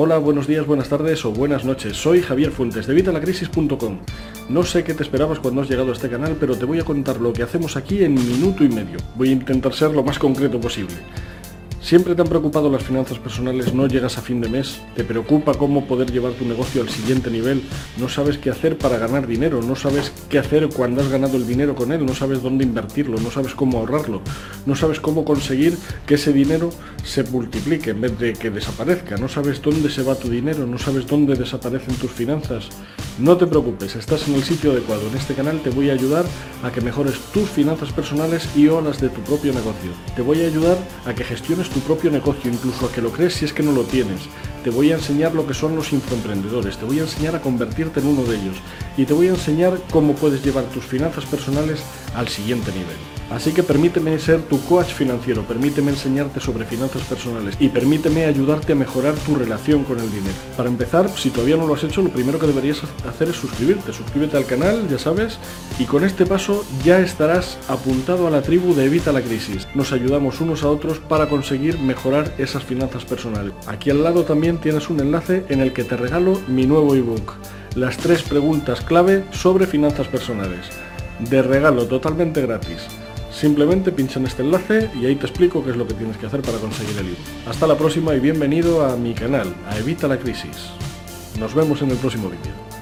Hola, buenos días, buenas tardes o buenas noches. Soy Javier Fuentes de Vitalacrisis.com. No sé qué te esperabas cuando has llegado a este canal, pero te voy a contar lo que hacemos aquí en minuto y medio. Voy a intentar ser lo más concreto posible. ¿Siempre te han preocupado las finanzas personales? ¿No llegas a fin de mes? ¿Te preocupa cómo poder llevar tu negocio al siguiente nivel? ¿No sabes qué hacer para ganar dinero? ¿No sabes qué hacer cuando has ganado el dinero con él? ¿No sabes dónde invertirlo? ¿No sabes cómo ahorrarlo? ¿No sabes cómo conseguir que ese dinero se multiplique en vez de que desaparezca? ¿No sabes dónde se va tu dinero? ¿No sabes dónde desaparecen tus finanzas? No te preocupes, estás en el sitio adecuado. En este canal te voy a ayudar a que mejores tus finanzas personales y o las de tu propio negocio. Te voy a ayudar a que gestiones tu propio negocio, incluso a que lo crees si es que no lo tienes. Te voy a enseñar lo que son los infoemprendedores, te voy a enseñar a convertirte en uno de ellos y te voy a enseñar cómo puedes llevar tus finanzas personales al siguiente nivel. Así que permíteme ser tu coach financiero, permíteme enseñarte sobre finanzas personales y permíteme ayudarte a mejorar tu relación con el dinero. Para empezar, si todavía no lo has hecho, lo primero que deberías hacer es suscribirte. Suscríbete al canal, ya sabes, y con este paso ya estarás apuntado a la tribu de Evita la Crisis. Nos ayudamos unos a otros para conseguir mejorar esas finanzas personales. Aquí al lado también tienes un enlace en el que te regalo mi nuevo ebook, las tres preguntas clave sobre finanzas personales. De regalo totalmente gratis. Simplemente pincha en este enlace y ahí te explico qué es lo que tienes que hacer para conseguir el libro. Hasta la próxima y bienvenido a mi canal, a Evita la Crisis. Nos vemos en el próximo vídeo.